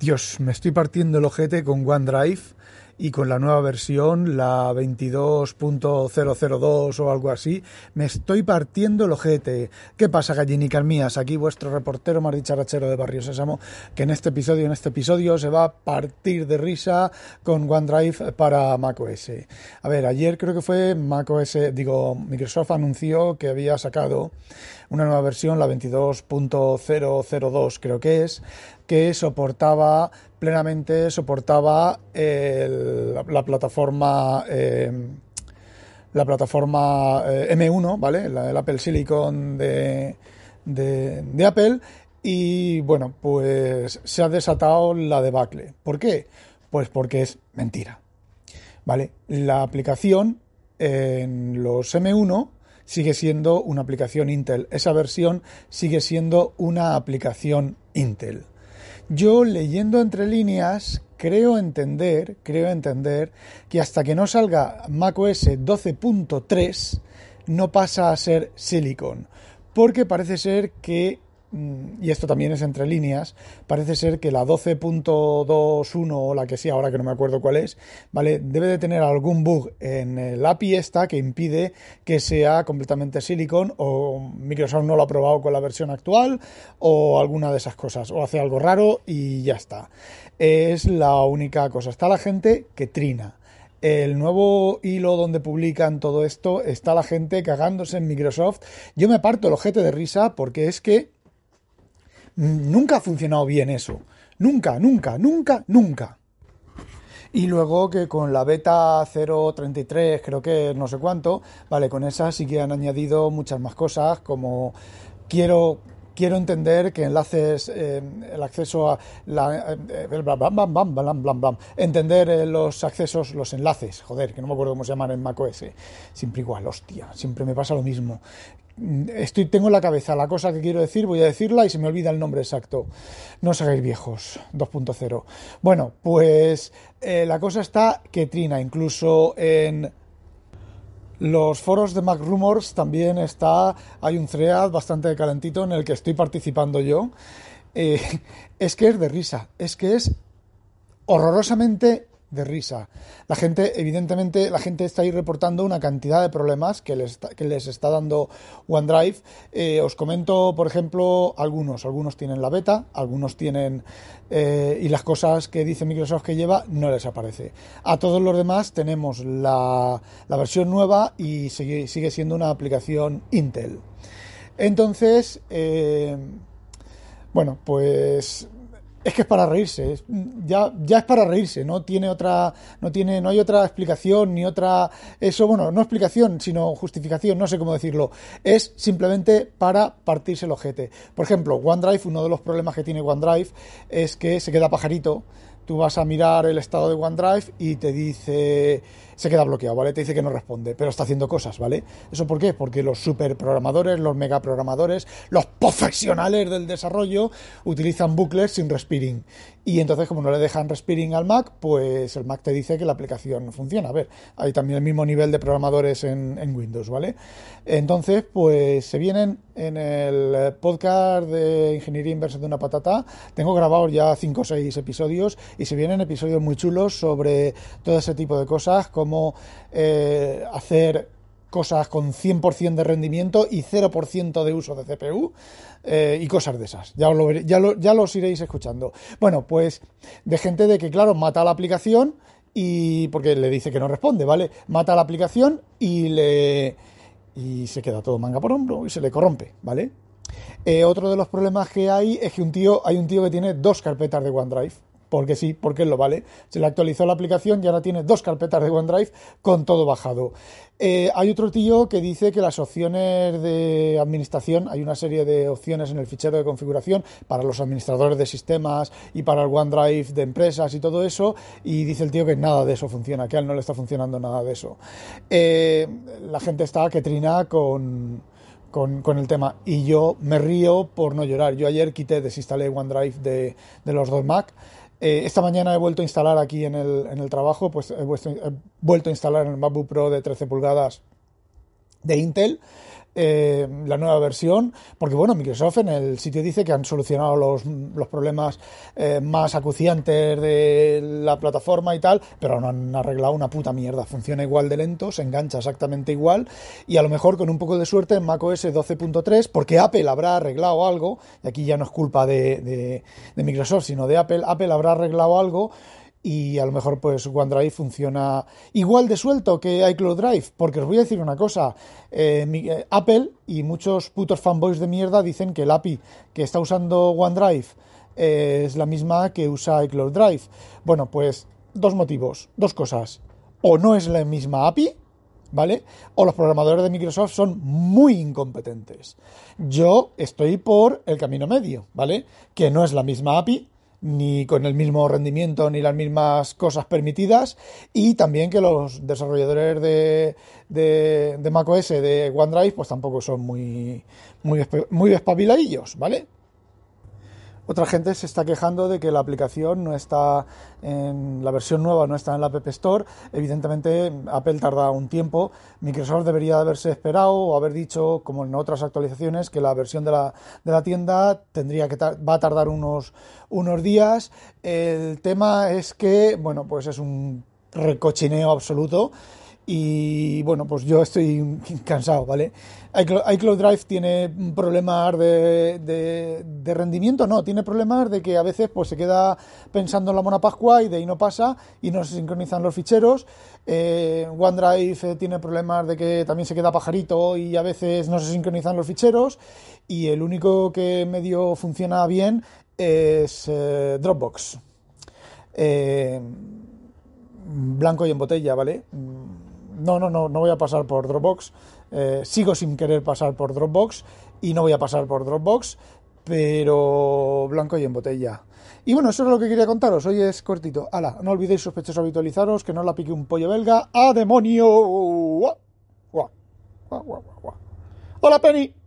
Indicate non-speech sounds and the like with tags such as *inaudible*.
Dios, me estoy partiendo el ojete con OneDrive y con la nueva versión, la 22.002 o algo así, me estoy partiendo el ojete. ¿Qué pasa, gallinicas mías? Aquí vuestro reportero más dicharachero de Barrio Sésamo, que en este episodio, en este episodio, se va a partir de risa con OneDrive para macOS. A ver, ayer creo que fue macOS, digo, Microsoft anunció que había sacado una nueva versión, la 22.002 creo que es, que soportaba plenamente, soportaba la, plataforma eh, la plataforma eh, M1, ¿vale? La, el Apple Silicon de, de, Apple y bueno, pues se ha desatado la debacle. ¿Por qué? Pues porque es mentira. ¿Vale? La aplicación en los M1 sigue siendo una aplicación Intel. Esa versión sigue siendo una aplicación Intel. Yo leyendo entre líneas creo entender, creo entender que hasta que no salga macOS 12.3 no pasa a ser Silicon, porque parece ser que y esto también es entre líneas, parece ser que la 12.21 o la que sea, ahora que no me acuerdo cuál es, ¿vale? Debe de tener algún bug en el API esta que impide que sea completamente silicon o Microsoft no lo ha probado con la versión actual o alguna de esas cosas, o hace algo raro y ya está. Es la única cosa. Está la gente que trina el nuevo hilo donde publican todo esto, está la gente cagándose en Microsoft. Yo me parto el ojete de risa porque es que Nunca ha funcionado bien eso. Nunca, nunca, nunca, nunca. Y luego que con la beta 0.33, creo que no sé cuánto, vale, con esa sí que han añadido muchas más cosas, como quiero quiero entender que enlaces, eh, el acceso a entender los accesos, los enlaces, joder, que no me acuerdo cómo se llaman en macOS, siempre igual, hostia, siempre me pasa lo mismo. Estoy, tengo en la cabeza la cosa que quiero decir, voy a decirla y se me olvida el nombre exacto. No os hagáis viejos, 2.0. Bueno, pues la cosa está que trina, incluso en los foros de Mac Rumors también está, hay un thread bastante calentito en el que estoy participando yo. Eh, *laughs* es que es de risa, es que es horrorosamente de risa. La gente, evidentemente, la gente está ahí reportando una cantidad de problemas que les está, que les está dando OneDrive. Eh, os comento, por ejemplo, algunos. Algunos tienen la beta, algunos tienen... Eh, y las cosas que dice Microsoft que lleva no les aparece. A todos los demás tenemos la, la versión nueva y sigue, sigue, siendo una aplicación Intel. Entonces, eh, bueno, pues es que es para reírse, ya, ya es para reírse, no tiene otra, no tiene, no hay otra explicación ni otra, eso, bueno, no explicación, sino justificación, no sé cómo decirlo, es simplemente para partirse el ojete. Por ejemplo, OneDrive, uno de los problemas que tiene OneDrive es que se queda pajarito, tú vas a mirar el estado de OneDrive y te dice se queda bloqueado, ¿vale? Te dice que no responde, pero está haciendo cosas, ¿vale? ¿Eso por qué? Porque los superprogramadores, los megaprogramadores, los profesionales del desarrollo utilizan bucles sin respiring. Y entonces, como no le dejan respiring al Mac, pues el Mac te dice que la aplicación no funciona. A ver, hay también el mismo nivel de programadores en, Windows, ¿vale? Entonces, pues se vienen en el podcast de Ingeniería Inversa de una Patata. Tengo grabados ya 5 o 6 episodios y se vienen episodios muy chulos sobre todo ese tipo de cosas, como eh, hacer cosas con 100% de rendimiento y 0% de uso de CPU eh, y cosas de esas. Ya, ya, ya los iréis escuchando. Bueno, pues de gente de que, claro, mata la aplicación y porque le dice que no responde, ¿vale? Mata la aplicación y le y se queda todo manga por hombro y se le corrompe, ¿vale? Eh, otro de los problemas que hay es que un tío, hay un tío que tiene dos carpetas de OneDrive porque sí, porque lo vale. Se le actualizó la aplicación y ahora tiene dos carpetas de OneDrive con todo bajado. Eh, hay otro tío que dice que las opciones de administración, hay una serie de opciones en el fichero de configuración para los administradores de sistemas y para el OneDrive de empresas y todo eso, y dice el tío que nada de eso funciona, que a él no le está funcionando nada de eso. Eh, la gente está que trina con, con, el tema. Y yo me río por no llorar. Yo ayer quité, desinstalé OneDrive de, de los dos Mac eh, esta mañana he vuelto a instalar aquí en el, en el trabajo, pues he, vuelto a instalar en el MacBook Pro de 13 pulgadas de Intel. Eh, la nueva versión, porque bueno, Microsoft en el sitio dice que han solucionado los, los problemas eh, más acuciantes de la plataforma y tal, pero no han arreglado una puta mierda. Funciona igual de lento, se engancha exactamente igual y a lo mejor con un poco de suerte en macOS 12.3, porque Apple habrá arreglado algo, y aquí ya no es culpa de, de, de Microsoft, sino de Apple, Apple habrá arreglado algo y a lo mejor pues OneDrive funciona igual de suelto que iCloud Drive, porque os voy a decir una cosa, eh, eh, Apple y muchos putos fanboys de mierda dicen que el API que está usando OneDrive eh, es la misma que usa iCloud Drive. Bueno, pues dos motivos, dos cosas. O no es la misma API, ¿vale? O los programadores de Microsoft son muy incompetentes. Yo estoy por el camino medio, ¿vale? Que no es la misma API, ni con el mismo rendimiento ni las mismas cosas permitidas y también que los desarrolladores de, de, macOS de OneDrive pues tampoco son muy muy, muy espabiladillos, ¿vale? Otra gente se está quejando de que la aplicación no está en la versión nueva, no está en la App Store. Evidentemente, Apple tarda un tiempo. Microsoft debería haberse esperado o haber dicho, como en otras actualizaciones, que la versión de la, de la tienda tendría que va a tardar unos, unos días. El tema es que, bueno, pues es un recochineo absoluto y bueno, pues yo estoy *laughs* cansado, ¿vale? iCloud Drive tiene problemas de, de, de, rendimiento, no, tiene problemas de que a veces pues se queda pensando en la mona Pascua y de ahí no pasa y no se sincronizan los ficheros. Eh, OneDrive tiene problemas de que también se queda pajarito y a veces no se sincronizan los ficheros y el único que medio funciona bien es eh, Dropbox. Eh, blanco y en botella, ¿vale? No, no, no, no voy a pasar por Dropbox. Eh, sigo sin querer pasar por Dropbox y no voy a pasar por Dropbox, pero blanco y en botella. Y bueno, eso es lo que quería contaros. Hoy es cortito. Hala, no olvidéis sospechosos habitualizaros, que no la pique un pollo belga. ¡A demonio! ¡Hola, Penny!